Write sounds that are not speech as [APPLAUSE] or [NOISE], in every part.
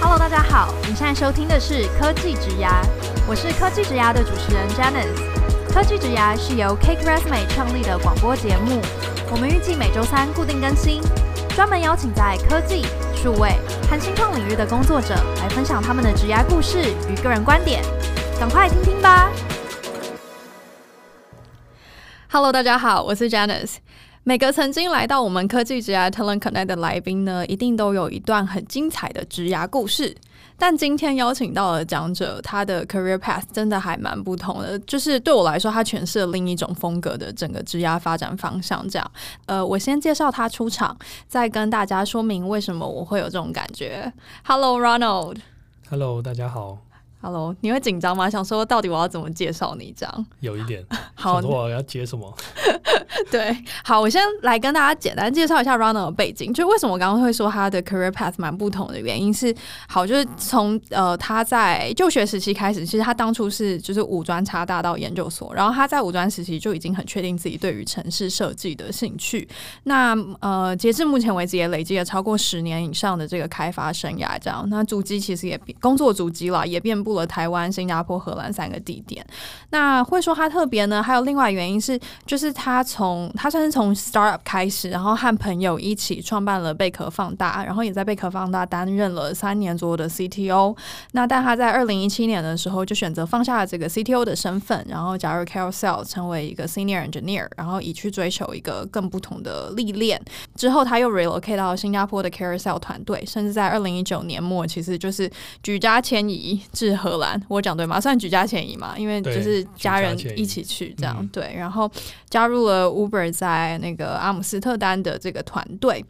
Hello，大家好，你现在收听的是科技职涯，我是科技职涯的主持人 Janice。科技职涯是由 Cake Resume 创立的广播节目，我们预计每周三固定更新，专门邀请在科技、数位和新创领域的工作者来分享他们的职涯故事与个人观点，赶快听听吧。Hello，大家好，我是 Janice。每个曾经来到我们科技职涯 Talent Connect 的来宾呢，一定都有一段很精彩的职涯故事。但今天邀请到的讲者，他的 career path 真的还蛮不同的。就是对我来说，他诠释了另一种风格的整个职涯发展方向。这样，呃，我先介绍他出场，再跟大家说明为什么我会有这种感觉。Hello，Ronald。Hello，大家好。Hello，你会紧张吗？想说到底我要怎么介绍你这样？有一点。[LAUGHS] 好，我要接什么？[LAUGHS] 对，好，我先来跟大家简单介绍一下 Runner 的背景。就为什么我刚刚会说他的 career path 蛮不同的原因是，好，就是从呃他在就学时期开始，其实他当初是就是五专插大到研究所，然后他在五专时期就已经很确定自己对于城市设计的兴趣。那呃，截至目前为止也累积了超过十年以上的这个开发生涯，这样。那足迹其实也工作足迹了，也遍布了台湾、新加坡、荷兰三个地点。那会说他特别呢？还有另外原因是，就是他从他算是从 startup 开始，然后和朋友一起创办了贝壳放大，然后也在贝壳放大担任了三年左右的 CTO。那但他在二零一七年的时候就选择放下了这个 CTO 的身份，然后加入 Carousel 成为一个 Senior Engineer，然后以去追求一个更不同的历练。之后他又 relocate 到新加坡的 Carousel 团队，甚至在二零一九年末，其实就是举家迁移至荷兰。我讲对吗？算举家迁移嘛？因为就是家人一起去这样。嗯、对，然后加入了 Uber 在那个阿姆斯特丹的这个团队。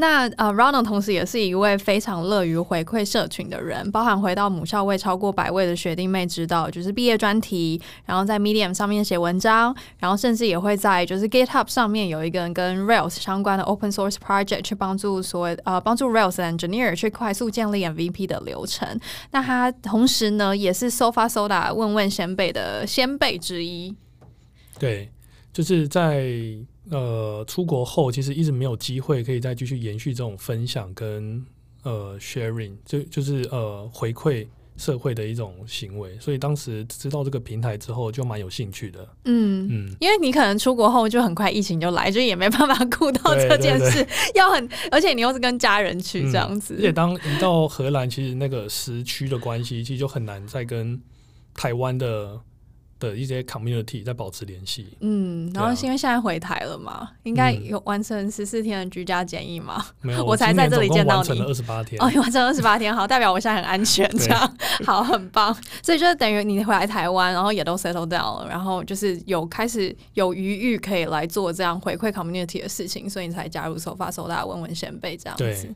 那呃，Ronald 同时也是一位非常乐于回馈社群的人，包含回到母校为超过百位的学弟妹指导，就是毕业专题，然后在 Medium 上面写文章，然后甚至也会在就是 GitHub 上面有一个跟 Rails 相关的 Open Source Project 去帮助所谓呃帮助 Rails Engineer 去快速建立 MVP 的流程。那他同时呢，也是 Sofa Soda 问问先辈的先辈之一。对，就是在呃出国后，其实一直没有机会可以再继续延续这种分享跟呃 sharing，就就是呃回馈社会的一种行为。所以当时知道这个平台之后，就蛮有兴趣的。嗯嗯，因为你可能出国后就很快疫情就来，就也没办法顾到这件事，要很而且你又是跟家人去这样子。嗯、而且当一到荷兰，其实那个时区的关系，其实就很难再跟台湾的。的一些 community 在保持联系，嗯，然后是因为现在回台了嘛，啊、应该有完成十四天的居家检疫嘛？没有，[LAUGHS] 我才在这里见到你，完成了二十八天。哦，完成二十八天，好，代表我现在很安全，这样。[LAUGHS] 好，很棒。所以就是等于你回来台湾，然后也都 settle down 了，然后就是有开始有余裕可以来做这样回馈 community 的事情，所以你才加入 Sofa Soda 问问先辈这样子。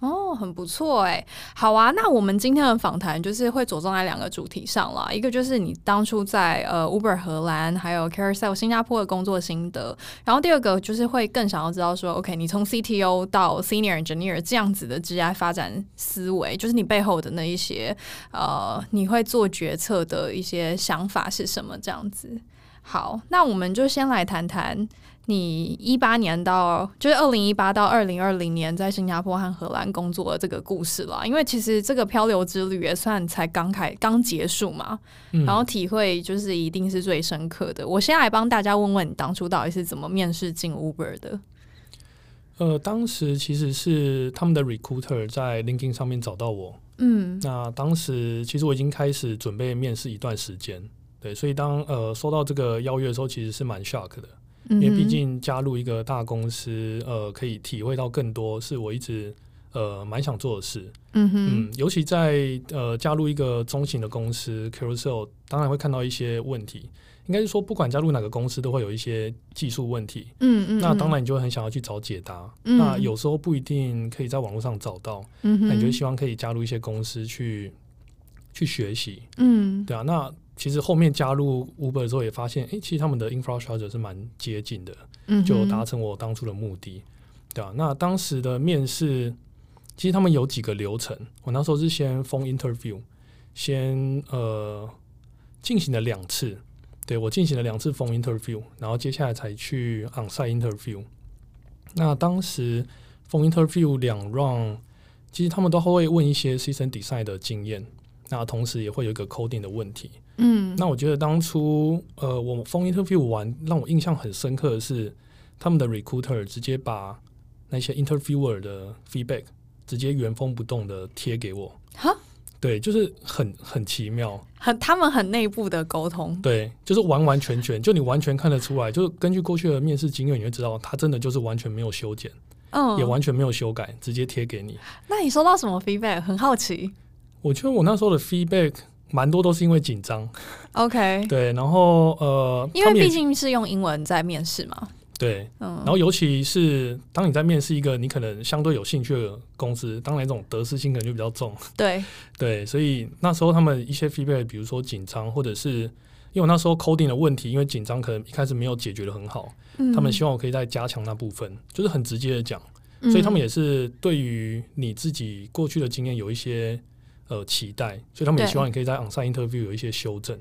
哦，很不错哎，好啊，那我们今天的访谈就是会着重在两个主题上啦，一个就是你当初在呃 Uber 荷兰还有 Carousel 新加坡的工作心得，然后第二个就是会更想要知道说，OK，你从 CTO 到 Senior Engineer 这样子的职业发展思维，就是你背后的那一些呃，你会做决策的一些想法是什么这样子？好，那我们就先来谈谈。你一八年到就是二零一八到二零二零年在新加坡和荷兰工作的这个故事了，因为其实这个漂流之旅也算才刚开刚结束嘛，嗯、然后体会就是一定是最深刻的。我先来帮大家问问你当初到底是怎么面试进 Uber 的？呃，当时其实是他们的 recruiter 在 LinkedIn 上面找到我，嗯，那当时其实我已经开始准备面试一段时间，对，所以当呃收到这个邀约的时候，其实是蛮 shock 的。因为毕竟加入一个大公司，呃，可以体会到更多，是我一直呃蛮想做的事。嗯哼，嗯，尤其在呃加入一个中型的公司 Carousel，当然会看到一些问题。应该是说，不管加入哪个公司，都会有一些技术问题。嗯嗯，那当然你就会很想要去找解答。嗯，那有时候不一定可以在网络上找到。那你就希望可以加入一些公司去去学习。嗯，对啊，那。其实后面加入 Uber 之后，也发现，哎，其实他们的 infrastructure 是蛮接近的，就达成我当初的目的，对啊，那当时的面试，其实他们有几个流程。我那时候是先 phone interview，先呃进行了两次，对，我进行了两次 phone interview，然后接下来才去 onsite interview。那当时 phone interview 两 round，其实他们都会问一些 system design 的经验，那同时也会有一个 coding 的问题。嗯，那我觉得当初呃，我 phone interview 完，让我印象很深刻的是，他们的 recruiter 直接把那些 interviewer 的 feedback 直接原封不动的贴给我。哈，对，就是很很奇妙，很他们很内部的沟通。对，就是完完全全，就你完全看得出来，就是根据过去的面试经验，你会知道他真的就是完全没有修剪，嗯，也完全没有修改，直接贴给你。那你收到什么 feedback？很好奇。我觉得我那时候的 feedback。蛮多都是因为紧张，OK，对，然后呃，因为毕竟是用英文在面试嘛，对，嗯，然后尤其是当你在面试一个你可能相对有兴趣的公司，当然这种得失心可能就比较重，对，[LAUGHS] 对，所以那时候他们一些 feedback，比如说紧张，或者是因为我那时候 coding 的问题，因为紧张可能一开始没有解决的很好，嗯，他们希望我可以再加强那部分，就是很直接的讲，所以他们也是对于你自己过去的经验有一些。呃，期待，所以他们也希望你可以在 onsite interview 有一些修正。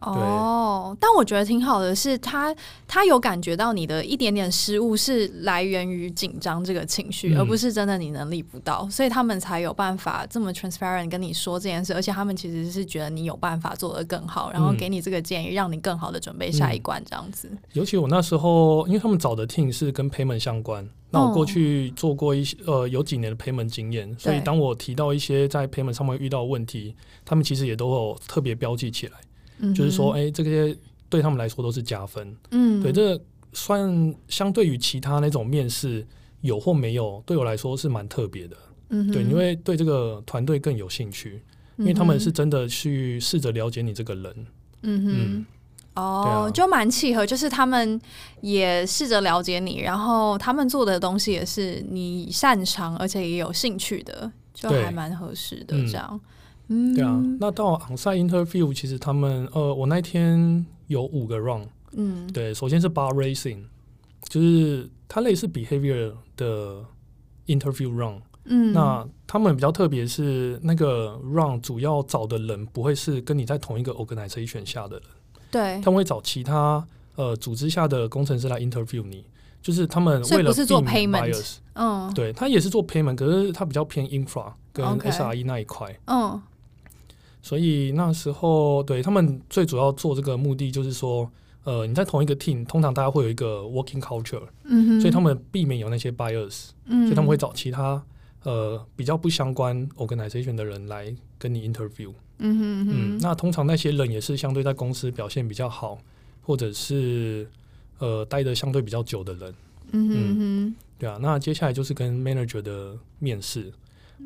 哦，但我觉得挺好的是，他他有感觉到你的一点点失误是来源于紧张这个情绪，嗯，而不是真的你能力不到，所以他们才有办法这么 transparent 跟你说这件事，而且他们其实是觉得你有办法做得更好，然后给你这个建议，让你更好的准备下一关这样子。嗯，尤其我那时候，因为他们找的 team 是跟 payment 相关，那我过去做过一些呃有几年的 payment 经验，所以当我提到一些在 payment 上面遇到的问题，他们其实也都有特别标记起来。就是说，哎、欸，这些对他们来说都是加分。嗯，对，这个算相对于其他那种面试有或没有，对我来说是蛮特别的。嗯，对，因为对这个团队更有兴趣，因为他们是真的去试着了解你这个人。嗯哼，嗯。哦，啊、就蛮契合，就是他们也试着了解你，然后他们做的东西也是你擅长而且也有兴趣的，就还蛮合适的这样。嗯，对啊，那到 onsite interview，其实他们呃，我那天有五个 round，嗯，对，首先是 bar racing，就是它类似 behavior 的 interview round，嗯，那他们比较特别是那个 round 主要找的人不会是跟你在同一个 organization 下的人，对，他们会找其他呃组织下的工程师来 interview 你，就是他们为了是做 payment，嗯，对，他也是做 payment，可是他比较偏 infra 跟 SRE 那一块，嗯。所以那时候，对他们最主要做这个目的就是说，呃，你在同一个 team，通常大家会有一个 working culture，嗯哼，所以他们避免有那些 bias，嗯，所以他们会找其他呃比较不相关 organization 的人来跟你 interview，嗯哼，嗯，那通常那些人也是相对在公司表现比较好，或者是呃待的相对比较久的人，嗯哼。嗯，对啊，那接下来就是跟 manager 的面试，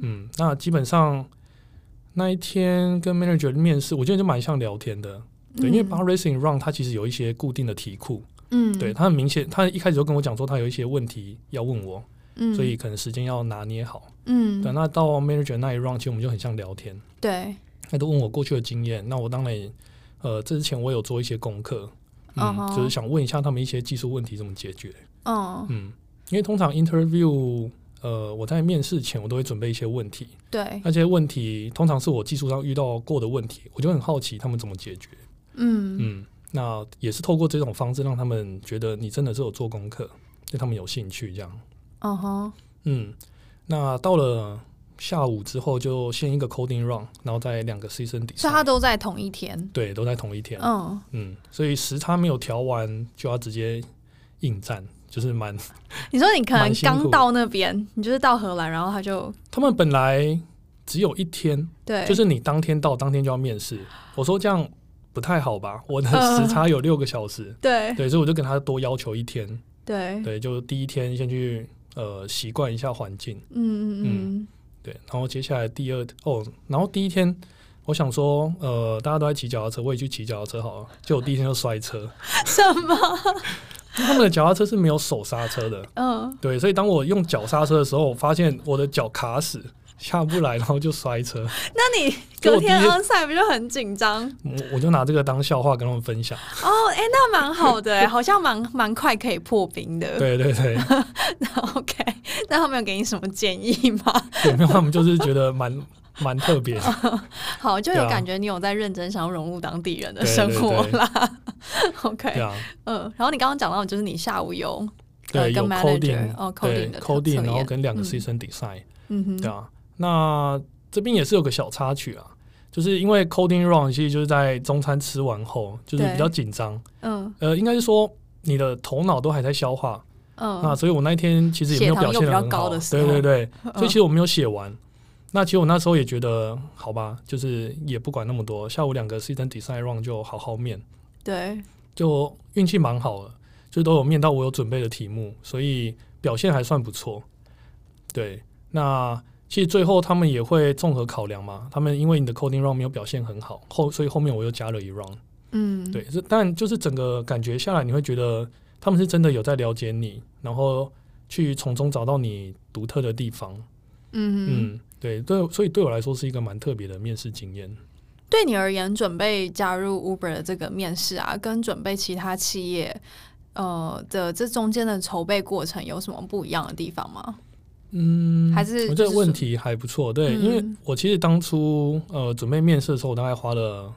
嗯，那基本上。那一天跟 manager 面试，我觉得就蛮像聊天的，对，嗯、因为 bar racing round 它其实有一些固定的题库，嗯，对，他很明显，他一开始就跟我讲说他有一些问题要问我，嗯，所以可能时间要拿捏好，嗯，对，那到 manager 那一 round，其实我们就很像聊天，对，他都问我过去的经验，那我当然，呃，这之前我有做一些功课，嗯，uh-huh. 就是想问一下他们一些技术问题怎么解决，哦、uh-huh. 嗯，因为通常 interview。呃，我在面试前我都会准备一些问题，对，那些问题通常是我技术上遇到过的问题，我就很好奇他们怎么解决。嗯嗯，那也是透过这种方式让他们觉得你真的是有做功课，对他们有兴趣这样。嗯哼，嗯，那到了下午之后就先一个 coding run，然后再两个 design，所以他都在同一天，对，都在同一天。嗯嗯，所以时差没有调完就要直接应战。就是蛮，你说你可能刚到那边，你就是到荷兰，然后他就他们本来只有一天，对，就是你当天到，当天就要面试。我说这样不太好吧？我的时差有六个小时，呃、对。对，所以我就跟他多要求一天，对。对，就第一天先去呃习惯一下环境，嗯嗯嗯，对，然后接下来第二哦，然后第一天我想说呃大家都在骑脚踏车，我也去骑脚踏车好了，就我第一天就摔车，[LAUGHS] 什么？他们的脚踏车是没有手刹车的，嗯，对，所以当我用脚刹车的时候，我发现我的脚卡死，下不来，然后就摔车。那你隔天 onsite 不就很紧张？我我就拿这个当笑话跟他们分享。哦，哎、欸，那蛮好的，[LAUGHS] 好像蛮蛮快可以破冰的。对对对。[LAUGHS] 那 OK，那他们有给你什么建议吗？有没有，他们就是觉得蛮蛮特别的。[LAUGHS] 好，就有感觉你有在认真想要融入当地人的生活啦。对对对 [LAUGHS] OK，对啊，嗯，然后你刚刚讲到，就是你下午有对、呃、跟 manager 哦 coding 的 coding，然后跟两个 season design，嗯哼，对啊，那这边也是有个小插曲啊。就是因为 coding run 其实就是在中餐吃完后，就是比较紧张。嗯，呃，应该是说你的头脑都还在消化。嗯，那所以我那一天其实也没有表现的很好。对对对，[LAUGHS] 所以其实我没有写完。那其实我那时候也觉得，好吧，就是也不管那么多。下午两个 season design run 就好好面。对，就运气蛮好的，就都有面到我有准备的题目，所以表现还算不错。对，那。其实最后他们也会综合考量嘛，他们因为你的 coding run 没有表现很好，后所以后面我又加了一 round。嗯，对，但就是整个感觉下来，你会觉得他们是真的有在了解你，然后去从中找到你独特的地方。嗯嗯，对对，所以对我来说是一个蛮特别的面试经验。对你而言，准备加入 Uber 的这个面试啊，跟准备其他企业呃的这中间的筹备过程有什么不一样的地方吗？嗯，还是我这个问题还不错，对，嗯、因为我其实当初呃准备面试的时候，我大概花了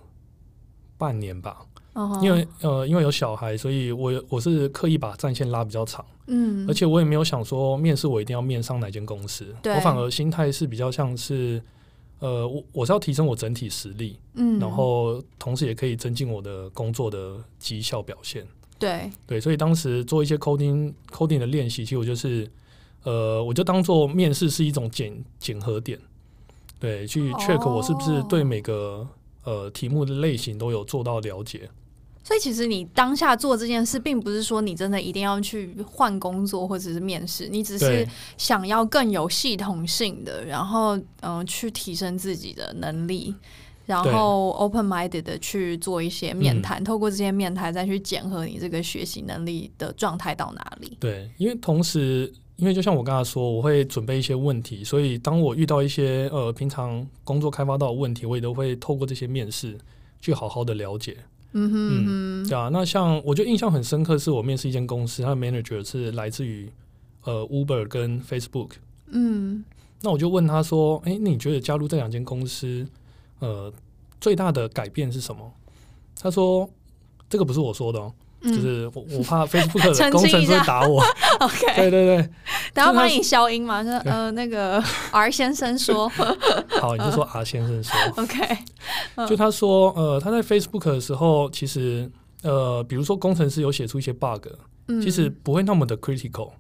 半年吧，哦、因为呃因为有小孩，所以我我是刻意把战线拉比较长，嗯，而且我也没有想说面试我一定要面上哪间公司，对。我反而心态是比较像是呃我我是要提升我整体实力，嗯，然后同时也可以增进我的工作的绩效表现，对对，所以当时做一些 coding coding 的练习，其实我就是。呃，我就当做面试是一种检检核点，对，去 check 我是不是对每个呃题目的类型都有做到了解。所以其实你当下做这件事，并不是说你真的一定要去换工作或者是面试，你只是想要更有系统性的，然后嗯、呃，去提升自己的能力，然后 open minded 的去做一些面谈，嗯、透过这些面谈再去检核你这个学习能力的状态到哪里。对，因为同时。因为就像我刚才说，我会准备一些问题，所以当我遇到一些呃平常工作开发到的问题，我也都会透过这些面试去好好的了解。嗯哼嗯，对啊。那像我觉得印象很深刻，是我面试一间公司，他的 manager 是来自于呃 Uber 跟 Facebook。嗯，那我就问他说：“哎，你觉得加入这两间公司，呃，最大的改变是什么？”他说：“这个不是我说的哦。”就是我我怕 Facebook 的 [LAUGHS] 工程师会打我。[LAUGHS] OK，对对 [LAUGHS] 对，等下帮你消音嘛？说呃那个 R 先生说，好，你就说 R 先生说。OK，就他说呃他在 Facebook 的时候，其实呃比如说工程师有写出一些 bug，其实不会那么的 critical，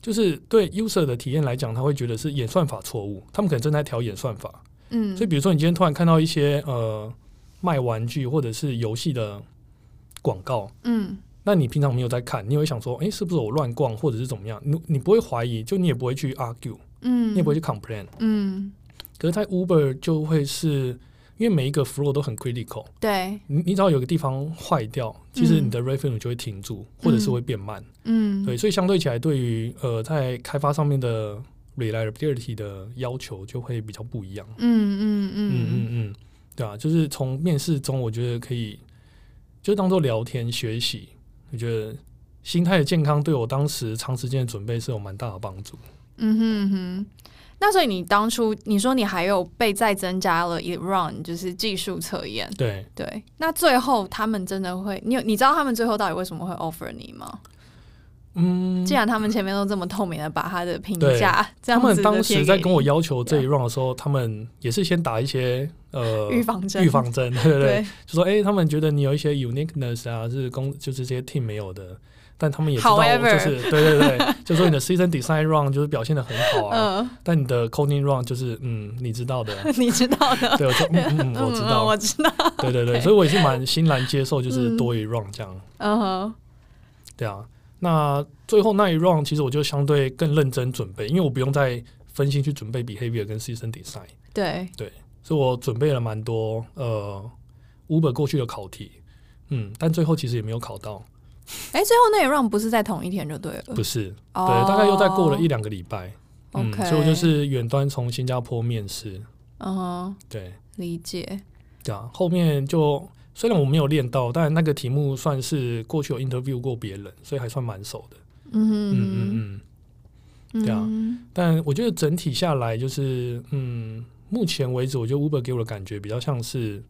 就是对 user 的体验来讲，他会觉得是演算法错误，他们可能正在调演算法。嗯，所以比如说你今天突然看到一些呃卖玩具或者是游戏的。广告，嗯，那你平常没有在看，你会想说，哎、欸，是不是我乱逛，或者是怎么样？你你不会怀疑，就你也不会去 argue，嗯，你也不会去 complain，嗯。可是，在 Uber 就会是因为每一个 flow 都很 critical，对，你你只要有个地方坏掉，其实你的 revenue 就会停住，嗯、或者是会变慢，嗯，对，所以相对起来，对于呃在开发上面的 reliability 的要求就会比较不一样，嗯嗯嗯。嗯嗯嗯，对啊，就是从面试中，我觉得可以。就当做聊天学习，我觉得心态的健康对我当时长时间的准备是有蛮大的帮助。嗯哼嗯哼，那所以你当初你说你还有被再增加了一 round，就是技术测验。对对，那最后他们真的会，你有你知道他们最后到底为什么会 offer 你吗？嗯，既然他们前面都这么透明的把他的评价，[LAUGHS] 他们当时在跟我要求这一 round 的时候，他们也是先打一些呃预防针，预防针，对对对，就说哎，他们觉得你有一些 uniqueness 啊，是公就是这些 team 没有的，但他们也知道，就是对对对，就说你的 season design round 就是表现的很好啊，但你的 coding round 就是嗯，你知道的，[LAUGHS] 你知道的，对，我说嗯 [LAUGHS] 嗯，我知道，我知道，对对对，所以我也是蛮欣然接受，就是多一 round 这样，嗯哼，对啊。那最后那一 round，其实我就相对更认真准备，因为我不用再分心去准备 behavior 跟 season design。对对，所以我准备了蛮多呃 Uber 过去的考题，嗯，但最后其实也没有考到。哎、欸，最后那一 round 不是在同一天就对了？不是，对，大概又再过了一两个礼拜。Oh, 嗯，okay. 所以我就是远端从新加坡面试。嗯哼，对，理解。对啊，后面就。虽然我没有练到，但那个题目算是过去有 interview 过别人，所以还算蛮熟的。嗯嗯嗯嗯，对啊。但我觉得整体下来就是，嗯，目前为止，我觉得 Uber 给我的感觉比较像是，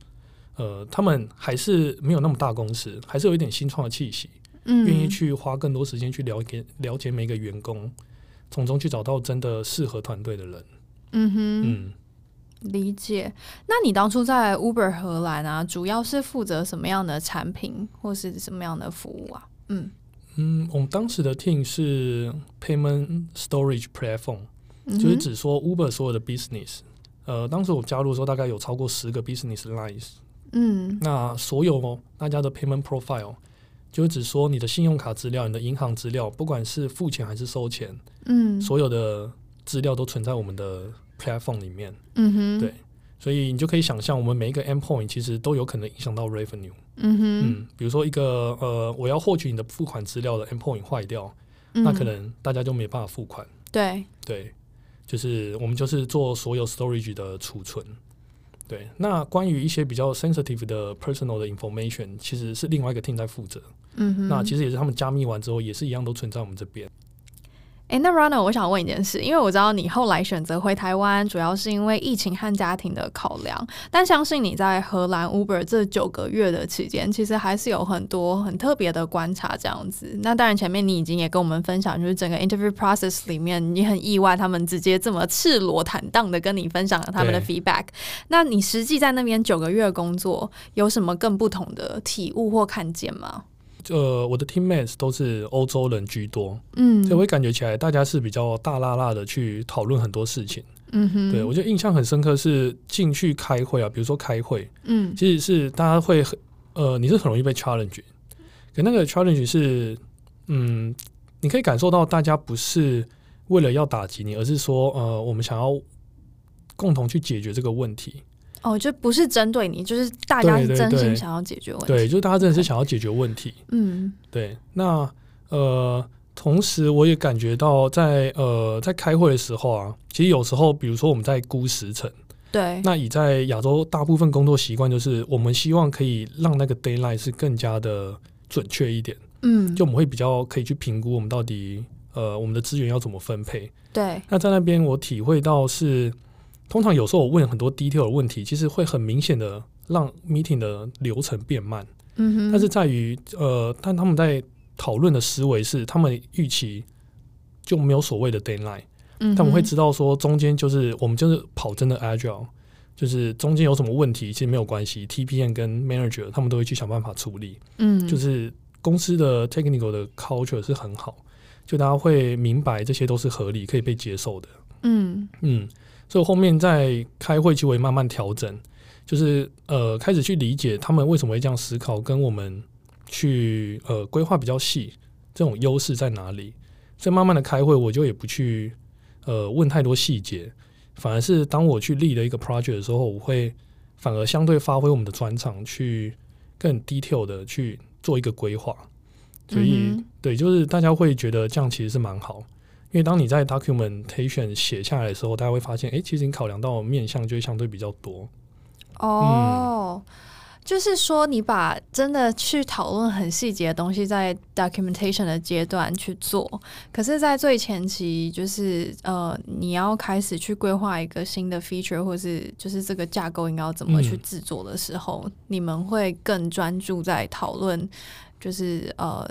呃，他们还是没有那么大公司，还是有一点新创的气息，嗯，愿意去花更多时间去了解了解每个员工，从中去找到真的适合团队的人。嗯哼，嗯，理解。那你当初在 Uber 荷兰啊，主要是负责什么样的产品或是什么样的服务啊？嗯嗯，我们当时的 team 是 Payment Storage Platform。就是只说 Uber 所有的 business，呃，当时我加入的时候，大概有超过十个 business lines。嗯，那所有大家的 payment profile，就是指说你的信用卡资料、你的银行资料，不管是付钱还是收钱，嗯，所有的资料都存在我们的 platform 里面。嗯哼，对，所以你就可以想象，我们每一个 endpoint 其实都有可能影响到 revenue。嗯哼，嗯，比如说一个呃，我要获取你的付款资料的 endpoint 坏掉，嗯，那可能大家就没办法付款。对，对。就是我们就是做所有 storage 的储存，对。那关于一些比较 sensitive 的 personal 的 information，其实是另外一个 team 在负责。嗯哼。那其实也是他们加密完之后，也是一样都存在我们这边。哎、欸，那 Ronald，我想问一件事，因为我知道你后来选择回台湾，主要是因为疫情和家庭的考量。但相信你在荷兰 Uber 这九个月的期间，其实还是有很多很特别的观察这样子。那当然，前面你已经也跟我们分享，就是整个 interview process 里面，你很意外他们直接这么赤裸坦荡的跟你分享了他们的 feedback。那你实际在那边九个月工作，有什么更不同的体悟或看见吗？呃，我的 teammates 都是欧洲人居多，嗯，所以我会感觉起来大家是比较大辣辣的去讨论很多事情，嗯哼，对，我觉得印象很深刻是进去开会啊，比如说开会，嗯，其实是大家会很，呃，你是很容易被 challenge，可那个 challenge 是，嗯，你可以感受到大家不是为了要打击你，而是说，呃，我们想要共同去解决这个问题。哦，就不是针对你，就是大家是真心想要解决问题。对，对，对，对，就是大家真的是想要解决问题。嗯，对。那呃，同时我也感觉到在，在呃在开会的时候啊，其实有时候，比如说我们在估时程，对。那以在亚洲大部分工作习惯，就是我们希望可以让那个 d a y l i g h t 是更加的准确一点。嗯，就我们会比较可以去评估我们到底呃我们的资源要怎么分配。对。那在那边我体会到是。通常有时候我问很多 detail 的问题，其实会很明显的让 meeting 的流程变慢。嗯哼。但是在于呃，但他们在讨论的思维是，他们预期就没有所谓的 deadline。嗯。他们会知道说，中间就是我们就是跑真的 agile，就是中间有什么问题其实没有关系，TPM 跟 manager 他们都会去想办法处理。嗯。就是公司的 technical 的 culture 是很好，就大家会明白这些都是合理可以被接受的。嗯嗯。所以后面在开会，其实我也慢慢调整，就是呃开始去理解他们为什么会这样思考，跟我们去呃规划比较细，这种优势在哪里？所以慢慢的开会，我就也不去呃问太多细节，反而是当我去立了一个 project 的时候，我会反而相对发挥我们的专长，去更 detail 的去做一个规划。所以、嗯、对，就是大家会觉得这样其实是蛮好。因为当你在 documentation 写下来的时候，大家会发现，哎、欸，其实你考量到面向就会相对比较多。哦，嗯、就是说你把真的去讨论很细节的东西，在 documentation 的阶段去做，可是，在最前期，就是呃，你要开始去规划一个新的 feature，或是就是这个架构应该要怎么去制作的时候，嗯、你们会更专注在讨论，就是呃。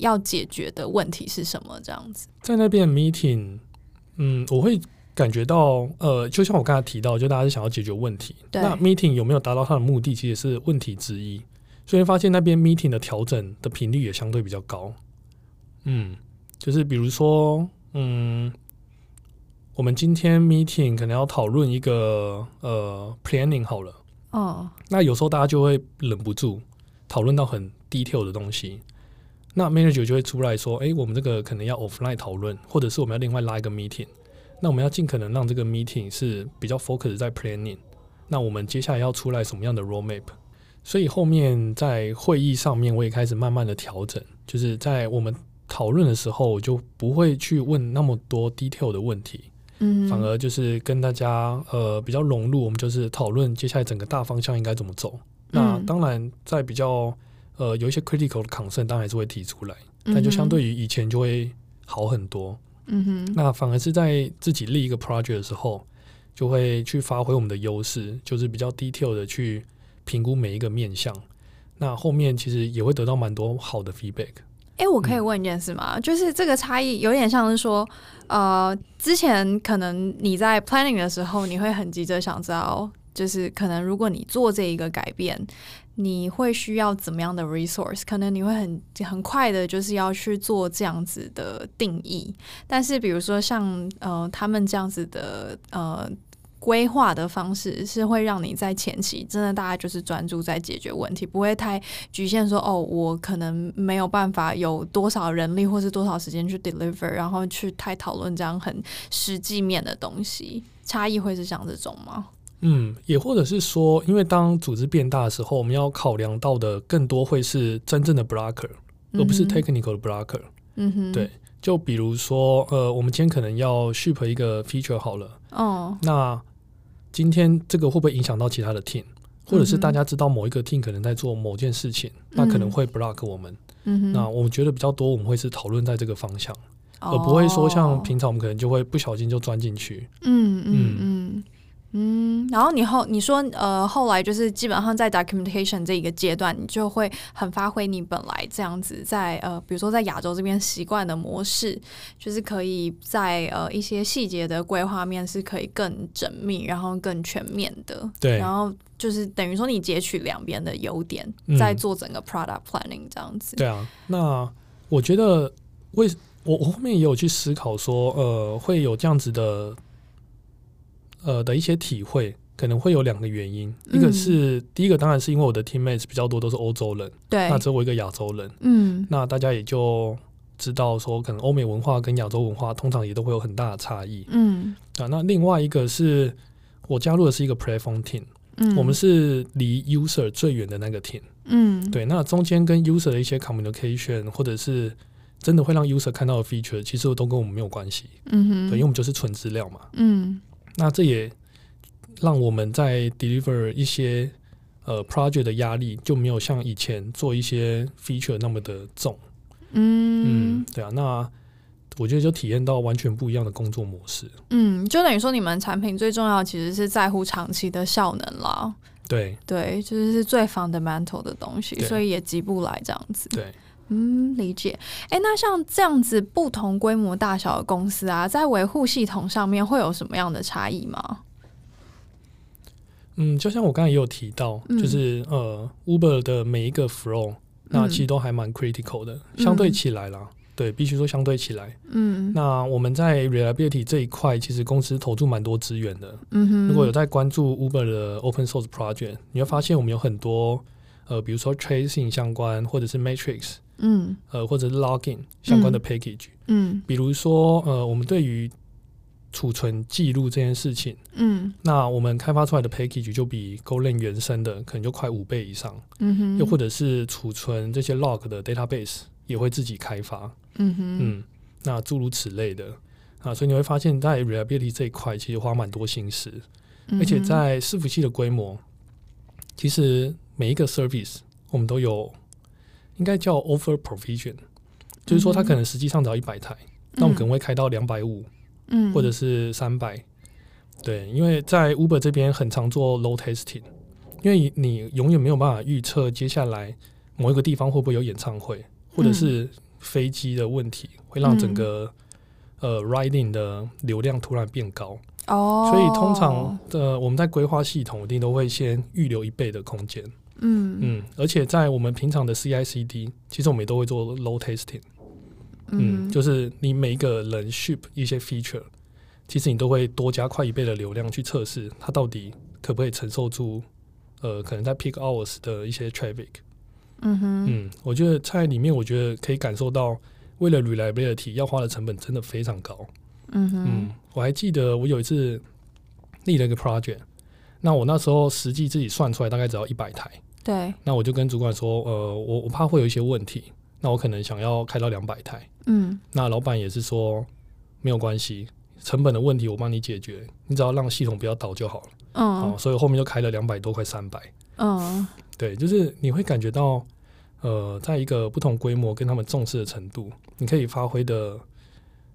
要解决的问题是什么？这样子，在那边 meeting，嗯，我会感觉到，呃，就像我刚才提到，就大家是想要解决问题。对。那 meeting 有没有达到它的目的，其实是问题之一。所以发现那边 meeting 的调整的频率也相对比较高。嗯，就是比如说，嗯，我们今天 meeting 可能要讨论一个呃 planning 好了。哦。那有时候大家就会忍不住讨论到很 detail 的东西。那 manager 就会出来说：“诶、欸，我们这个可能要 offline 讨论，或者是我们要另外拉一个 meeting。那我们要尽可能让这个 meeting 是比较 focus 在 planning。那我们接下来要出来什么样的 roadmap？所以后面在会议上面，我也开始慢慢的调整，就是在我们讨论的时候，我就不会去问那么多 detail 的问题，嗯，反而就是跟大家呃比较融入，我们就是讨论接下来整个大方向应该怎么走。那当然在比较。呃，有一些 critical 的 concern 当然还是会提出来，但就相对于以前就会好很多。嗯哼，那反而是在自己立一个 project 的时候，就会去发挥我们的优势，就是比较 detail 的去评估每一个面向。那后面其实也会得到蛮多好的 feedback。哎、欸，我可以问一件事吗？嗯、就是这个差异有点像是说，呃，之前可能你在 planning 的时候，你会很急着想知道，就是可能如果你做这一个改变，你会需要怎么样的 resource？可能你会很很快的，就是要去做这样子的定义。但是比如说像呃，他们这样子的呃。规划的方式是会让你在前期真的大家就是专注在解决问题，不会太局限说哦，我可能没有办法有多少人力或是多少时间去 deliver，然后去太讨论这样很实际面的东西。差异会是像这种吗？嗯，也或者是说，因为当组织变大的时候，我们要考量到的更多会是真正的 blocker，而不是 technical 的 blocker。嗯哼，对，就比如说呃，我们今天可能要 ship 一个 feature 好了，哦，那。今天这个会不会影响到其他的 team，或者是大家知道某一个 team 可能在做某件事情，嗯、那可能会 block 我们。嗯、那我们觉得比较多，我们会是讨论在这个方向，哦、而不会说像平常我们可能就会不小心就钻进去。嗯嗯嗯。嗯嗯，然后你后你说呃，后来就是基本上在 documentation 这一个阶段，你就会很发挥你本来这样子在呃，比如说在亚洲这边习惯的模式，就是可以在呃一些细节的规划面是可以更缜密，然后更全面的。对，然后就是等于说你截取两边的优点，在做整个 product planning 这样子。对啊，那我觉得为我我后面也有去思考说，呃，会有这样子的。呃的一些体会可能会有两个原因，嗯、一个是第一个当然是因为我的 teammates 比较多都是欧洲人，对，那只有我一个亚洲人，嗯，那大家也就知道说，可能欧美文化跟亚洲文化通常也都会有很大的差异，嗯，啊，那另外一个是我加入的是一个 platform team，嗯，我们是离 user 最远的那个 team，嗯，对，那中间跟 user 的一些 communication 或者是真的会让 user 看到的 feature，其实都跟我们没有关系，嗯哼，对，因为我们就是纯资料嘛，嗯。那这也让我们在 deliver 一些呃 project 的压力就没有像以前做一些 feature 那么的重。嗯嗯，对啊，那我觉得就体验到完全不一样的工作模式。嗯，就等于说你们产品最重要其实是在乎长期的效能啦。对对，就是是最 fundamental 的东西，所以也急不来这样子。对。嗯，理解。哎、欸，那像这样子不同规模大小的公司啊，在维护系统上面会有什么样的差异吗？嗯，就像我刚才也有提到，嗯、就是呃，Uber 的每一个 flow，那其实都还蛮 critical 的。嗯、相对起来啦，对，必须说相对起来，嗯，那我们在 reliability 这一块，其实公司投注蛮多资源的。嗯哼，如果有在关注 Uber 的 open source project，你会发现我们有很多呃，比如说 tracing 相关，或者是 matrix。嗯，呃，或者是 login 相关的 package，嗯，嗯，比如说，呃，我们对于储存记录这件事情，嗯，那我们开发出来的 package 就比 Golang 原生的可能就快五倍以上，嗯哼，又或者是储存这些 log 的 database 也会自己开发，嗯哼，嗯，那诸如此类的。啊，所以你会发现在 reliability 这一块其实花蛮多心思，嗯、而且在伺服器的规模，其实每一个 service 我们都有。应该叫 over provision，就是说它可能实际上只要一百台，那、嗯、我们可能会开到两百五，嗯，或者是三百，对，因为在 Uber 这边很常做 load testing，因为你永远没有办法预测接下来某一个地方会不会有演唱会，或者是飞机的问题会让整个、嗯、呃 riding 的流量突然变高，哦，所以通常的我们在规划系统一定都会先预留一倍的空间。嗯嗯，而且在我们平常的 CI/CD，其实我们也都会做 load testing。嗯，嗯，就是你每一个人 ship 一些 feature，其实你都会多加快一倍的流量去测试它到底可不可以承受住，呃，可能在 peak hours 的一些 traffic。嗯哼，嗯，我觉得在里面，我觉得可以感受到，为了 reliability 要花的成本真的非常高。嗯哼，嗯，我还记得我有一次立了一个 project，那我那时候实际自己算出来大概只要一百台。对，那我就跟主管说，呃，我我怕会有一些问题，那我可能想要开到两百台。嗯，那老板也是说没有关系，成本的问题我帮你解决，你只要让系统不要倒就好了。嗯，所以后面就开了两百多块三百。嗯，对，就是你会感觉到，呃，在一个不同规模跟他们重视的程度，你可以发挥的，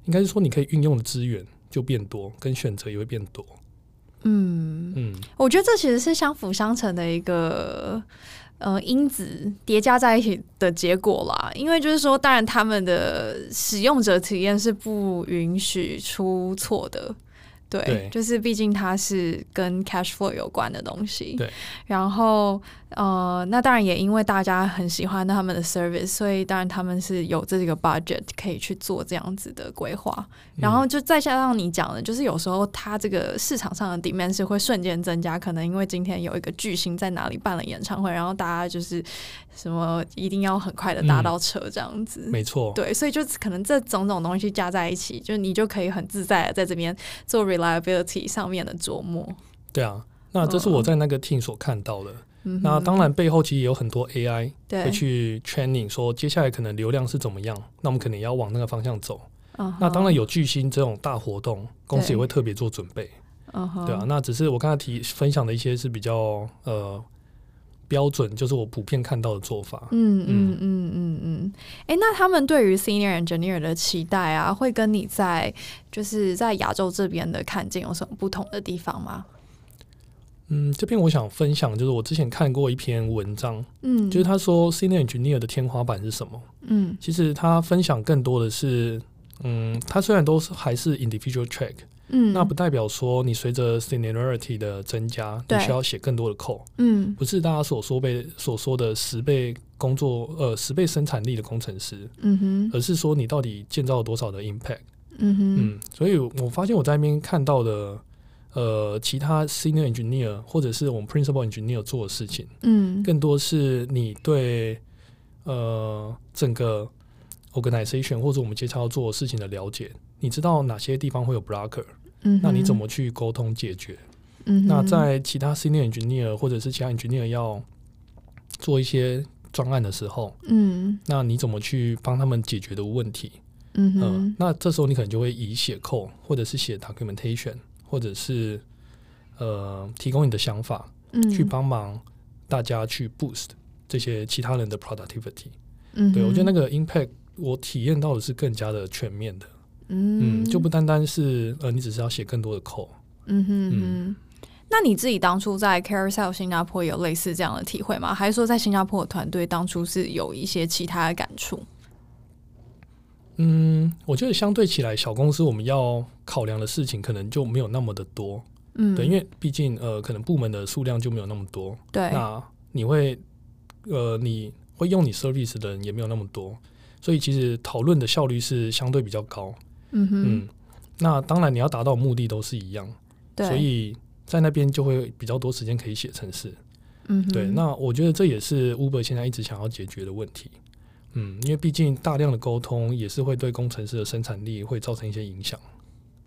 应该是说你可以运用的资源就变多，跟选择也会变多。嗯嗯，我觉得这其实是相辅相成的一个呃因子叠加在一起的结果啦。因为就是说，当然他们的使用者体验是不允许出错的。对，对，就是毕竟它是跟 cash flow 有关的东西。对，然后呃，那当然也因为大家很喜欢他们的 service，所以当然他们是有这个 budget 可以去做这样子的规划。然后就再加上你讲的，就是有时候它这个市场上的 demand 是会瞬间增加，可能因为今天有一个巨星在哪里办了演唱会，然后大家就是什么一定要很快的搭到车这样子。嗯，没错，对，所以就可能这种种东西加在一起，就你就可以很自在的在这边做 reliability 上面的琢磨。对啊，那这是我在那个 team 所看到的。嗯、那当然背后其实也有很多 AI 会去 training，说接下来可能流量是怎么样，那我们可能也要往那个方向走。Uh -huh. 那当然有巨星这种大活动，公司也会特别做准备，uh -huh. 对啊。那只是我刚才提分享的一些是比较呃标准，就是我普遍看到的做法。嗯嗯嗯嗯嗯。哎、欸，那他们对于 senior engineer 的期待啊，会跟你在就是在亚洲这边的看见有什么不同的地方吗？嗯，这边我想分享就是我之前看过一篇文章，嗯，就是他说 senior engineer 的天花板是什么？嗯，其实他分享更多的是。嗯，他虽然都是还是 individual track，嗯，那不代表说你随着 seniority 的增加，你需要写更多的 code，嗯，不是大家所说被所说的十倍工作呃十倍生产力的工程师，嗯哼，而是说你到底建造了多少的 impact，嗯哼，嗯，所以我发现我在那边看到的呃其他 senior engineer 或者是我们 principal engineer 做的事情，嗯，更多是你对呃整个。organization 或者我们接下来要做的事情的了解，你知道哪些地方会有 blocker？嗯，那你怎么去沟通解决？嗯，那在其他 senior engineer 或者是其他 engineer 要做一些专案的时候，嗯，那你怎么去帮他们解决的问题？嗯，呃，那这时候你可能就会以写 code，或者是写 documentation，或者是呃提供你的想法，嗯，去帮忙大家去 boost 这些其他人的 productivity。嗯，对，我觉得那个 impact。我体验到的是更加的全面的，嗯，嗯就不单单是呃，你只是要写更多的 code，嗯哼嗯。那你自己当初在 Carousell 新加坡有类似这样的体会吗？还是说在新加坡的团队当初是有一些其他的感触？嗯，我觉得相对起来，小公司我们要考量的事情可能就没有那么的多，嗯，对，因为毕竟呃，可能部门的数量就没有那么多，对，那你会呃，你会用你 service 的人也没有那么多。所以其实讨论的效率是相对比较高，嗯哼，嗯，那当然你要达到目的都是一样，对，所以在那边就会比较多时间可以写程式，嗯，对，那我觉得这也是 Uber 现在一直想要解决的问题，嗯，因为毕竟大量的沟通也是会对工程师的生产力会造成一些影响，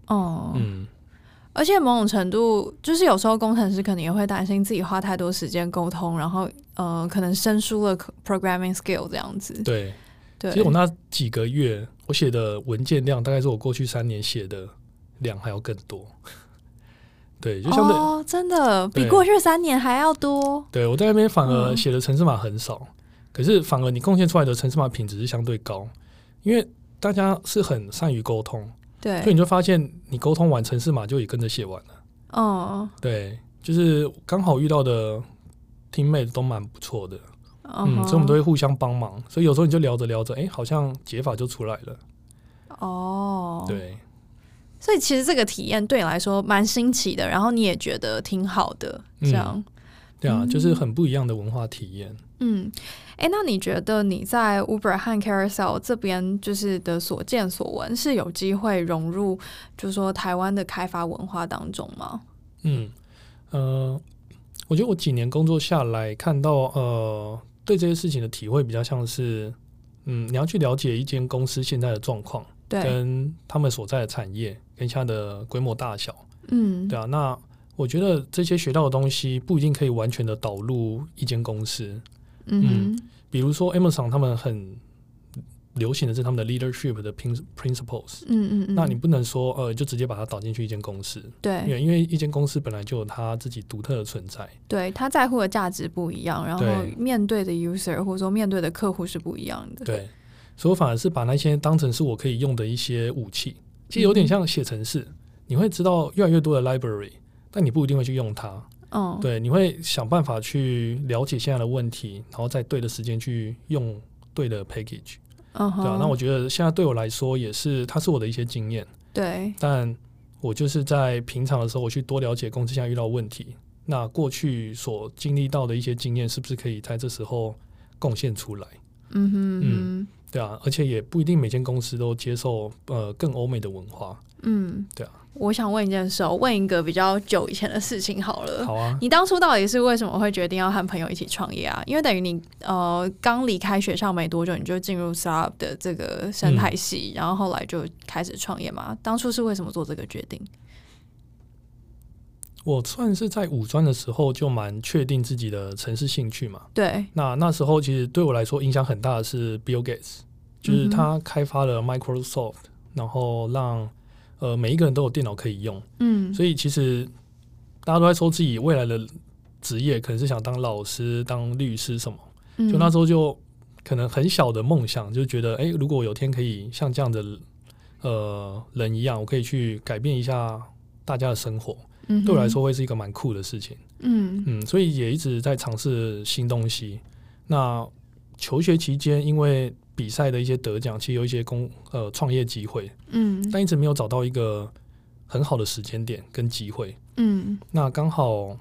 哦，嗯，而且某种程度就是有时候工程师可能也会担心自己花太多时间沟通，然后呃，可能生疏了 programming skill 这样子，对。对其实我那几个月，我写的文件量大概是我过去三年写的量还要更多。[LAUGHS] 对，就相对、哦、真的比过去三年还要多。对，我在那边反而写的程式码很少，嗯，可是反而你贡献出来的程式码品质是相对高，因为大家是很善于沟通。对，所以你就发现你沟通完城市码就也跟着写完了。哦，对，就是刚好遇到的 teammate 都蛮不错的。嗯，所以我们都会互相帮忙，所以有时候你就聊着聊着，哎、欸，好像解法就出来了。哦，对，所以其实这个体验对你来说蛮新奇的，然后你也觉得挺好的，这样。嗯、对啊、嗯，就是很不一样的文化体验。嗯，哎、欸，那你觉得你在 Uber 和 Carousell 这边就是的所见所闻，是有机会融入，就是说台湾的开发文化当中吗？嗯，呃，我觉得我几年工作下来，看到呃。对这些事情的体会比较像是，嗯，你要去了解一间公司现在的状况，对，跟他们所在的产业跟它的规模大小，嗯，对啊。那我觉得这些学到的东西不一定可以完全的导入一间公司，嗯，嗯，比如说 Amazon 他们很。流行的是他们的 leadership 的 principles，嗯嗯嗯，那你不能说呃就直接把它导进去一间公司，对，因为因为一间公司本来就有它自己独特的存在，对，他在乎的价值不一样，然后面对的 user 或者说面对的客户是不一样的，对，所以我反而是把那些当成是我可以用的一些武器，其实有点像写程式，嗯，你会知道越来越多的 library，但你不一定会去用它。嗯，对，你会想办法去了解现在的问题，然后在对的时间去用对的 package。对啊，那我觉得现在对我来说也是，它是我的一些经验。对，但我就是在平常的时候，我去多了解公司现在遇到问题，那过去所经历到的一些经验，是不是可以在这时候贡献出来？嗯哼，嗯，对啊，而且也不一定每间公司都接受呃更欧美的文化。嗯，对啊。我想问一件事，我问一个比较久以前的事情好了。好啊。你当初到底是为什么会决定要和朋友一起创业啊？因为等于你呃刚离开学校没多久，你就进入 startup 的这个生态系，嗯，然后后来就开始创业嘛。当初是为什么做这个决定？我算是在五专的时候就蛮确定自己的城市兴趣嘛。对。那那时候其实对我来说影响很大的是 Bill Gates，就是他开发了 Microsoft，嗯，然后让呃，每一个人都有电脑可以用，嗯，所以其实大家都在说自己未来的职业可能是想当老师、当律师什么，嗯，就那时候就可能很小的梦想，就觉得，哎，如果有天可以像这样的呃人一样，我可以去改变一下大家的生活，嗯，对我来说会是一个蛮酷的事情，嗯。嗯，所以也一直在尝试新东西。那求学期间，因为比赛的一些得奖，其实有一些工呃创业机会，嗯，但一直没有找到一个很好的时间点跟机会，嗯，那刚好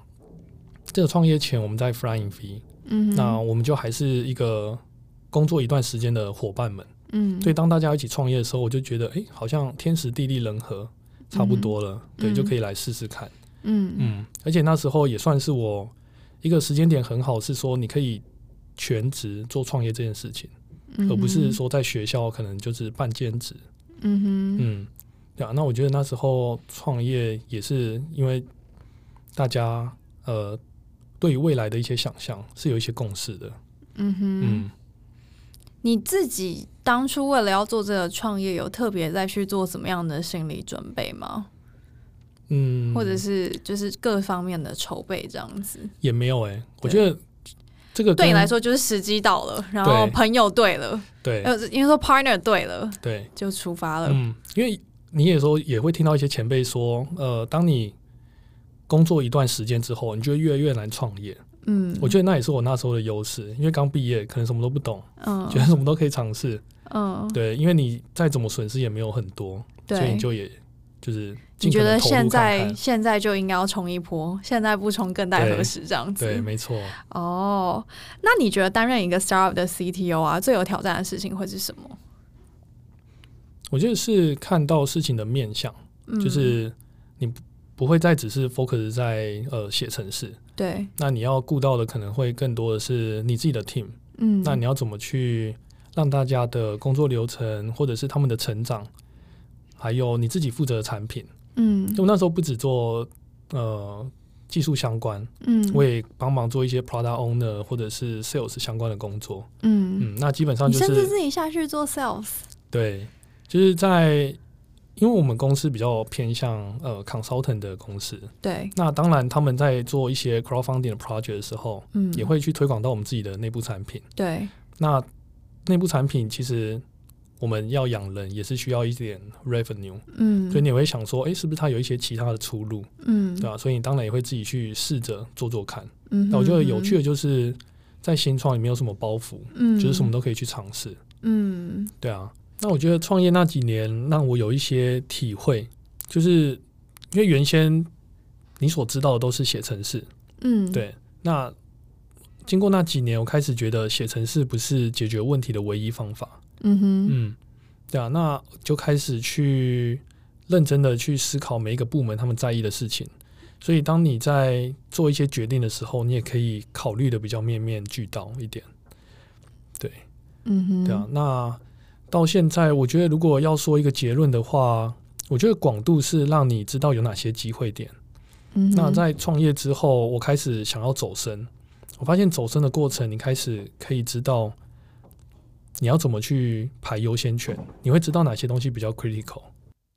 这个创业前我们在 Flying V，嗯，那我们就还是一个工作一段时间的伙伴们，嗯，所以当大家一起创业的时候，我就觉得哎、欸，好像天时地利人和差不多了，嗯、对，就可以来试试看，嗯。嗯，而且那时候也算是我一个时间点很好，是说你可以全职做创业这件事情。而不是说在学校可能就是半兼职，嗯哼，嗯，对啊。那我觉得那时候创业也是因为大家呃对于未来的一些想象是有一些共识的，嗯哼，嗯。你自己当初为了要做这个创业，有特别再去做什么样的心理准备吗？嗯，或者是就是各方面的筹备这样子？也没有哎、欸，我觉得。这个对你来说就是时机到了，然后朋友对了，对，呃，因为说 partner 对了，对，就出发了。嗯，因为你有时候也会听到一些前辈说，呃，当你工作一段时间之后，你就越来越难创业。嗯，我觉得那也是我那时候的优势，因为刚毕业，可能什么都不懂，嗯，觉得什么都可以尝试，嗯，对，因为你再怎么损失也没有很多，所以你就也就是。你觉得现在现在就应该要冲一波，现在不冲更待何时？这样子，对，没错。哦，那你觉得担任一个 startup 的 CTO 啊，最有挑战的事情会是什么？我觉得是看到事情的面向，嗯、就是你不会再只是 focus 在呃写程式，对，那你要顾到的可能会更多的是你自己的 team，嗯，那你要怎么去让大家的工作流程或者是他们的成长，还有你自己负责的产品。嗯，就那时候不只做呃技术相关，嗯，我也帮忙做一些 product owner 或者是 sales 相关的工作，嗯。嗯，那基本上就是甚至自己下去做 sales，对，就是在因为我们公司比较偏向呃 consultant 的公司，对，那当然他们在做一些 crowdfunding 的 project 的时候，嗯，也会去推广到我们自己的内部产品，对，那内部产品其实。我们要养人也是需要一点 revenue，嗯，所以你也会想说，哎、欸，是不是他有一些其他的出路，嗯，对吧？所以你当然也会自己去试着做做看。嗯，那我觉得有趣的就是在新创里面有什么包袱，嗯，就是什么都可以去尝试，嗯，对啊。那我觉得创业那几年让我有一些体会，就是因为原先你所知道的都是写程式，嗯，对。那经过那几年，我开始觉得写程式不是解决问题的唯一方法。嗯哼，嗯，对啊，那就开始去认真的去思考每一个部门他们在意的事情，所以当你在做一些决定的时候，你也可以考虑的比较面面俱到一点。对，嗯哼，对啊，那到现在，我觉得如果要说一个结论的话，我觉得广度是让你知道有哪些机会点。嗯，那在创业之后，我开始想要走深，我发现走深的过程，你开始可以知道。你要怎么去排优先权？你会知道哪些东西比较 critical。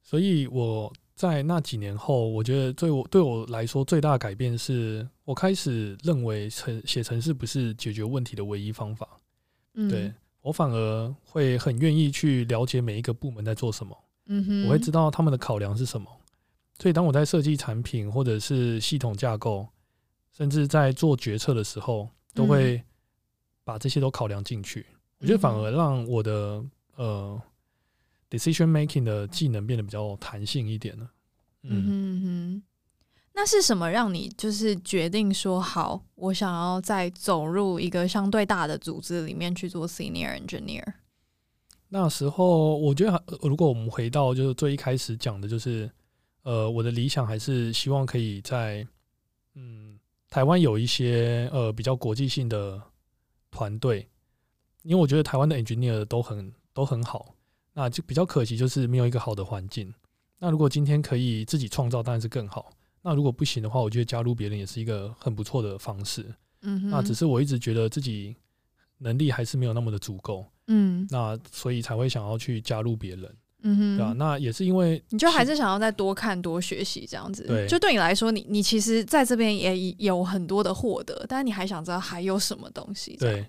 所以我在那几年后，我觉得对我对我来说最大的改变是，我开始认为程写程式不是解决问题的唯一方法。嗯，对，我反而会很愿意去了解每一个部门在做什么。嗯哼，我会知道他们的考量是什么，所以当我在设计产品或者是系统架构，甚至在做决策的时候，都会把这些都考量进去。我觉得反而让我的呃 decision making 的技能变得比较弹性一点了。嗯哼哼。那是什么让你就是决定说好，我想要再走入一个相对大的组织里面去做 senior engineer？那时候我觉得，如果我们回到就是最一开始讲的，就是呃，我的理想还是希望可以在嗯台湾有一些呃比较国际性的团队，因为我觉得台湾的 engineer 都很都很好，那就比较可惜就是没有一个好的环境。那如果今天可以自己创造，当然是更好。那如果不行的话，我觉得加入别人也是一个很不错的方式。嗯哼，那只是我一直觉得自己能力还是没有那么的足够。嗯，那所以才会想要去加入别人。嗯哼，对吧？那也是因为你就还是想要再多看多学习这样子。对，就对你来说，你你其实在这边也有很多的获得，但是你还想知道还有什么东西。对，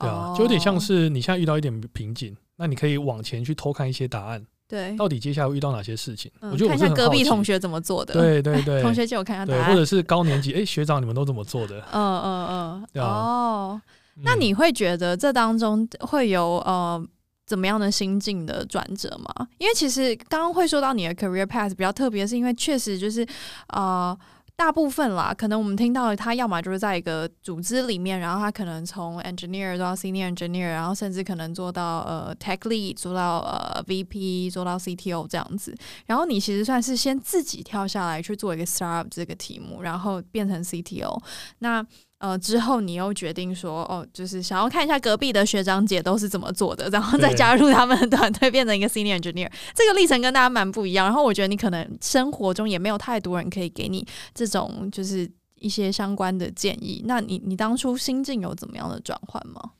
对啊，就有点像是你现在遇到一点瓶颈，那你可以往前去偷看一些答案。对，到底接下来会遇到哪些事情？嗯、我觉得我看一下隔壁同学怎么做的。对对对，[LAUGHS] 同学借我看看答案。对，或者是高年级，哎、欸，学长你们都怎么做的？[LAUGHS] 嗯嗯嗯，对啊。哦，那你会觉得这当中会有呃怎么样的心境的转折吗？因为其实刚刚会说到你的 career path 比较特别，是因为确实就是啊。呃大部分啦，可能我们听到的他要么就是在一个组织里面，然后他可能从 engineer 做到 senior engineer，然后甚至可能做到呃 tech lead，做到呃 VP，做到 CTO 这样子。然后你其实算是先自己跳下来去做一个 startup 这个题目，然后变成 CTO。那呃，之后你又决定说，哦，就是想要看一下隔壁的学长姐都是怎么做的，然后再加入他们的团队，变成一个 senior engineer。这个历程跟大家蛮不一样。然后我觉得你可能生活中也没有太多人可以给你这种就是一些相关的建议。那你你当初心境有怎么样的转换吗？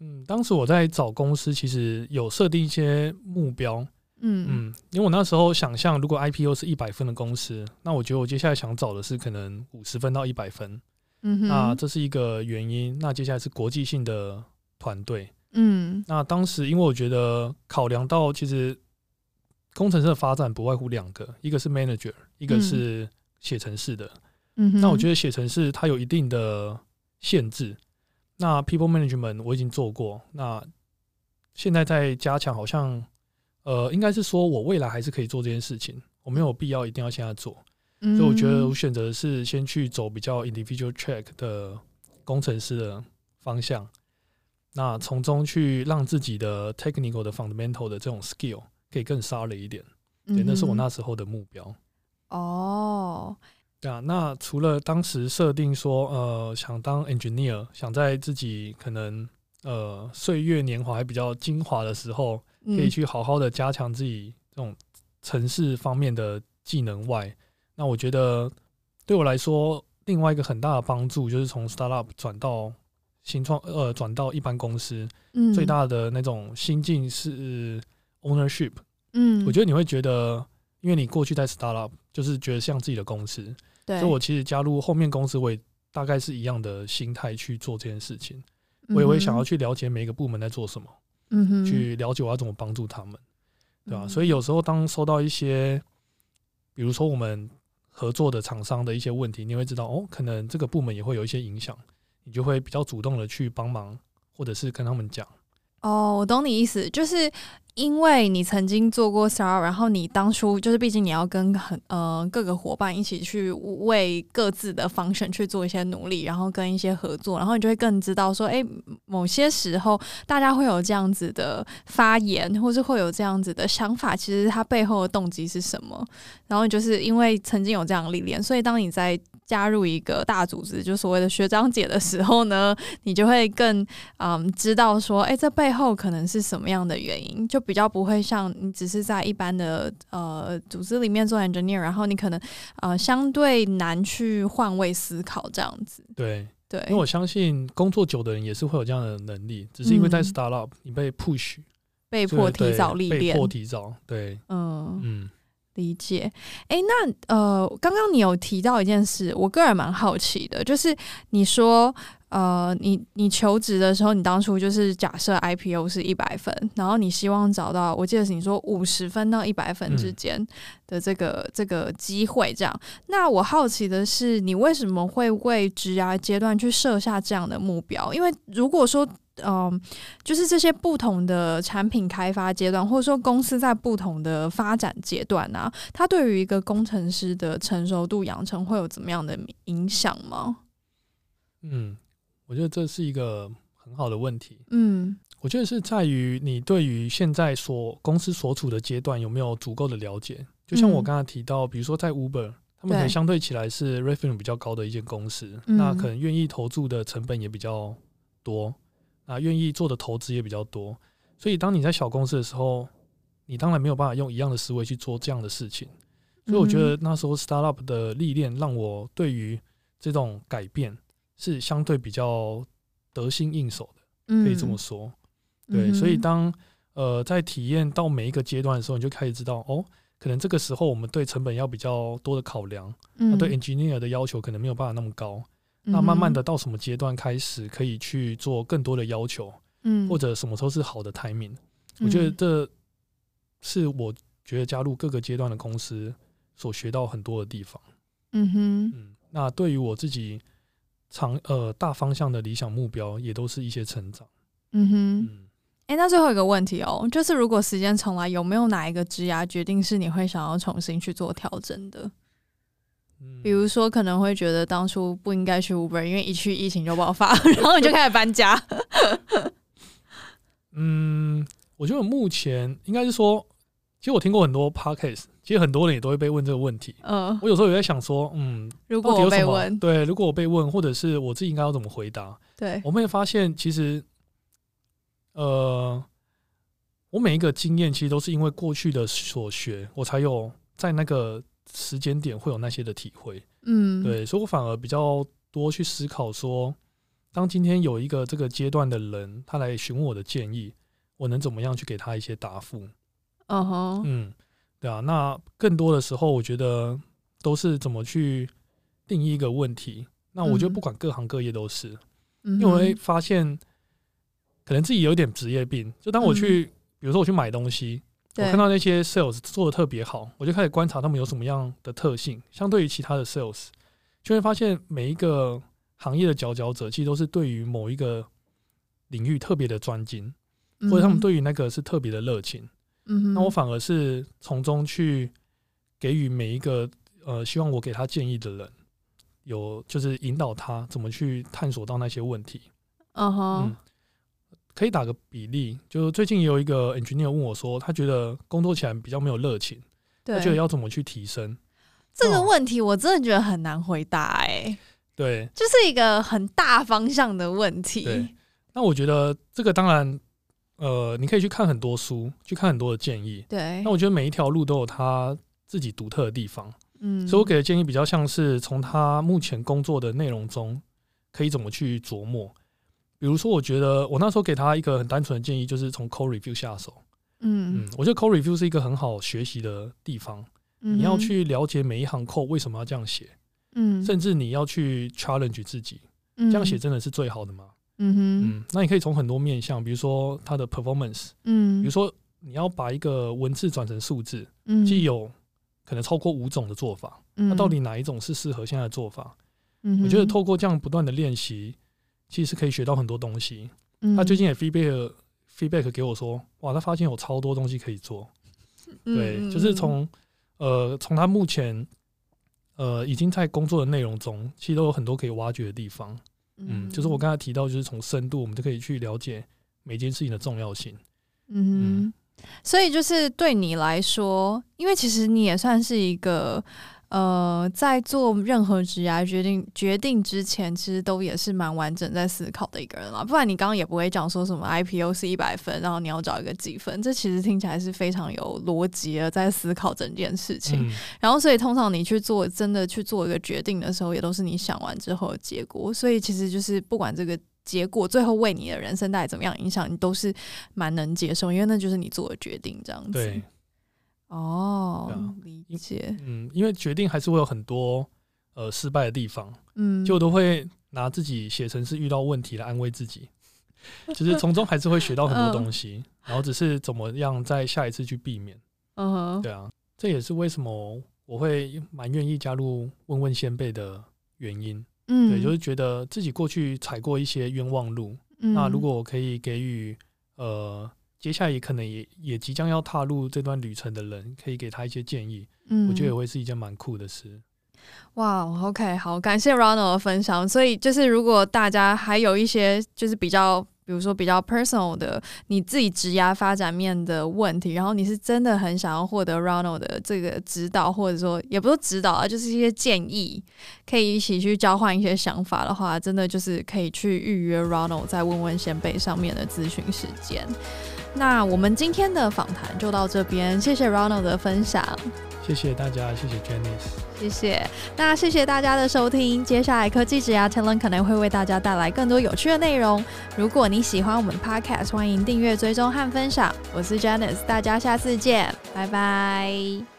嗯，当时我在找公司，其实有设定一些目标。嗯嗯，因为我那时候想象，如果 IPO 是一百分的公司，那我觉得我接下来想找的是可能五十分到一百分。嗯哼，那这是一个原因。那接下来是国际性的团队。嗯，那当时因为我觉得考量到，其实工程师的发展不外乎两个，一个是 manager，一个是写程式的。嗯哼，那我觉得写程式它有一定的限制。那 people management 我已经做过，那现在在加强，好像呃，应该是说我未来还是可以做这件事情，我没有必要一定要现在做。所以我觉得我选择的是先去走比较 individual track 的工程师的方向，那从中去让自己的 technical 的 fundamental 的这种 skill 可以更 solid 一点，对，那是我那时候的目标。哦，对啊，那除了当时设定说，呃，想当 engineer，想在自己可能呃岁月年华还比较精华的时候，可以去好好的加强自己这种城市方面的技能外，那我觉得对我来说，另外一个很大的帮助就是从 startup 转到新创，呃，转到一般公司，嗯，最大的那种心境是 ownership。嗯，我觉得你会觉得，因为你过去在 startup 就是觉得像自己的公司，对，所以我其实加入后面公司，我也大概是一样的心态去做这件事情。我也会想要去了解每一个部门在做什么，嗯哼，去了解我要怎么帮助他们，对吧？所以有时候当收到一些，比如说我们合作的厂商的一些问题，你会知道哦，可能这个部门也会有一些影响，你就会比较主动的去帮忙，或者是跟他们讲。哦，我懂你意思，就是。因为你曾经做过事儿然后你当初就是，毕竟你要跟很呃各个伙伴一起去为各自的方向去做一些努力，然后跟一些合作，然后你就会更知道说，哎，某些时候大家会有这样子的发言，或是会有这样子的想法，其实它背后的动机是什么？然后就是因为曾经有这样的历练，所以当你在加入一个大组织，就所谓的学长姐的时候呢，[LAUGHS] 你就会更嗯知道说，哎，这背后可能是什么样的原因，就比较不会像你只是在一般的呃组织里面做 engineer，然后你可能呃相对难去换位思考这样子。对。对，因为我相信工作久的人也是会有这样的能力，只是因为在 startup 你被 push，被迫提早历练，被迫提早，对，嗯。嗯。理解，哎、欸，那呃，刚刚你有提到一件事，我个人蛮好奇的，就是你说，呃，你你求职的时候，你当初就是假设 IPO 是一百分，然后你希望找到，我记得是你说五十分到一百分之间的这个、嗯、这个机会，这样。那我好奇的是，你为什么会为职涯阶段去设下这样的目标？因为如果说，嗯、呃，就是这些不同的产品开发阶段，或者说公司在不同的发展阶段啊，它对于一个工程师的成熟度养成会有怎么样的影响吗？嗯。我觉得这是一个很好的问题。嗯，我觉得是在于你对于现在所公司所处的阶段有没有足够的了解。就像我刚才提到，嗯、比如说在 Uber，他们可能相对起来是 revenue 比较高的一间公司，嗯、那可能愿意投注的成本也比较多，那愿意做的投资也比较多。所以当你在小公司的时候，你当然没有办法用一样的思维去做这样的事情。所以我觉得那时候 startup 的历练让我对于这种改变。是相对比较得心应手的，可以这么说。嗯、对，所以当呃在体验到每一个阶段的时候，你就开始知道哦，可能这个时候我们对成本要比较多的考量，那、嗯、对 engineer 的要求可能没有办法那么高。嗯、那慢慢的到什么阶段开始可以去做更多的要求，嗯，或者什么时候是好的 timing？、嗯、我觉得这是我觉得加入各个阶段的公司所学到很多的地方。嗯哼，嗯，那对于我自己。长呃大方向的理想目标也都是一些成长。嗯哼，哎、嗯欸，那最后一个问题哦，就是如果时间重来，有没有哪一个职涯决定是你会想要重新去做调整的？嗯、比如说可能会觉得当初不应该去 Uber，因为一去疫情就爆发，[LAUGHS] 然后你就开始搬家。[LAUGHS] 嗯，我觉得目前应该是说，其实我听过很多 Podcast。其实很多人也都会被问这个问题。嗯、呃，我有时候也在想说，嗯，如果我被问，对，如果我被问，或者是我自己应该要怎么回答？对，我们会发现，其实，呃，我每一个经验其实都是因为过去的所学，我才有在那个时间点会有那些的体会。嗯，对，所以我反而比较多去思考说，当今天有一个这个阶段的人，他来询问我的建议，我能怎么样去给他一些答复？哦吼，嗯。对啊，那更多的时候，我觉得都是怎么去定义一个问题。那我觉得不管各行各业都是，嗯、因为我会发现，可能自己有点职业病。就当我去，嗯、比如说我去买东西，对我看到那些 sales 做的特别好，我就开始观察他们有什么样的特性，相对于其他的 sales，就会发现每一个行业的佼佼者，其实都是对于某一个领域特别的专精，或者他们对于那个是特别的热情。嗯，那我反而是从中去给予每一个呃，希望我给他建议的人，有就是引导他怎么去探索到那些问题。Uh huh. 嗯，可以打个比例，就最近有一个 engineer 问我说，他觉得工作起来比较没有热情，对他觉得要怎么去提升？这个问题我真的觉得很难回答哎、欸。对，就是一个很大方向的问题。那我觉得这个当然。呃，你可以去看很多书，去看很多的建议。对。那我觉得每一条路都有他自己独特的地方。嗯。所以我给的建议比较像是从他目前工作的内容中，可以怎么去琢磨。比如说，我觉得我那时候给他一个很单纯的建议，就是从 code review 下手。嗯嗯。我觉得 code review 是一个很好学习的地方。嗯。你要去了解每一行 code 为什么要这样写。嗯。甚至你要去 challenge 自己。嗯。这样写真的是最好的吗？嗯哼，嗯，那你可以从很多面向，比如说它的 performance，嗯，比如说你要把一个文字转成数字，嗯，既有可能超过五种的做法，嗯，那到底哪一种是适合现在的做法？嗯哼，我觉得透过这样不断的练习，其实可以学到很多东西。嗯，他最近也 feedback feedback 给我说，哇，他发现有超多东西可以做，对，嗯，就是从呃从他目前呃已经在工作的内容中，其实都有很多可以挖掘的地方。嗯，就是我刚才提到，就是从深度，我们就可以去了解每件事情的重要性。嗯，嗯，所以就是对你来说，因为其实你也算是一个。呃，在做任何职业决定决定之前，其实都也是蛮完整在思考的一个人啦。不然你刚刚也不会讲说什么 IPO 是一百分，然后你要找一个几分，这其实听起来是非常有逻辑的，在思考整件事情。嗯、然后，所以通常你去做真的去做一个决定的时候，也都是你想完之后的结果。所以其实就是不管这个结果最后为你的人生带来怎么样影响，你都是蛮能接受，因为那就是你做的决定，这样子。对。哦，理解。嗯，因为决定还是会有很多呃失败的地方，嗯，就都会拿自己写成是遇到问题来安慰自己，其实从中还是会学到很多东西，然后只是怎么样在下一次去避免。嗯，对啊，这也是为什么我会蛮愿意加入问问先辈的原因。嗯，对，就是觉得自己过去踩过一些冤枉路，那如果我可以给予呃。接下来也可能也也即将要踏入这段旅程的人，可以给他一些建议，嗯，我觉得也会是一件蛮酷的事。哇，OK，好，感谢 Ronald 的分享。所以就是如果大家还有一些就是比较。比如说比较 personal 的你自己职涯发展面的问题，然后你是真的很想要获得 Ronald 的这个指导，或者说也不是指导啊，就是一些建议，可以一起去交换一些想法的话，真的就是可以去预约 Ronald 在问问先辈上面的咨询时间。那我们今天的访谈就到这边，谢谢 Ronald 的分享。谢谢大家，谢谢 Janice，谢谢。那谢谢大家的收听，接下来科技职涯 Talent 可能会为大家带来更多有趣的内容。如果你喜欢我们 Podcast，欢迎订阅、追踪和分享。我是 Janice，大家下次见，拜拜。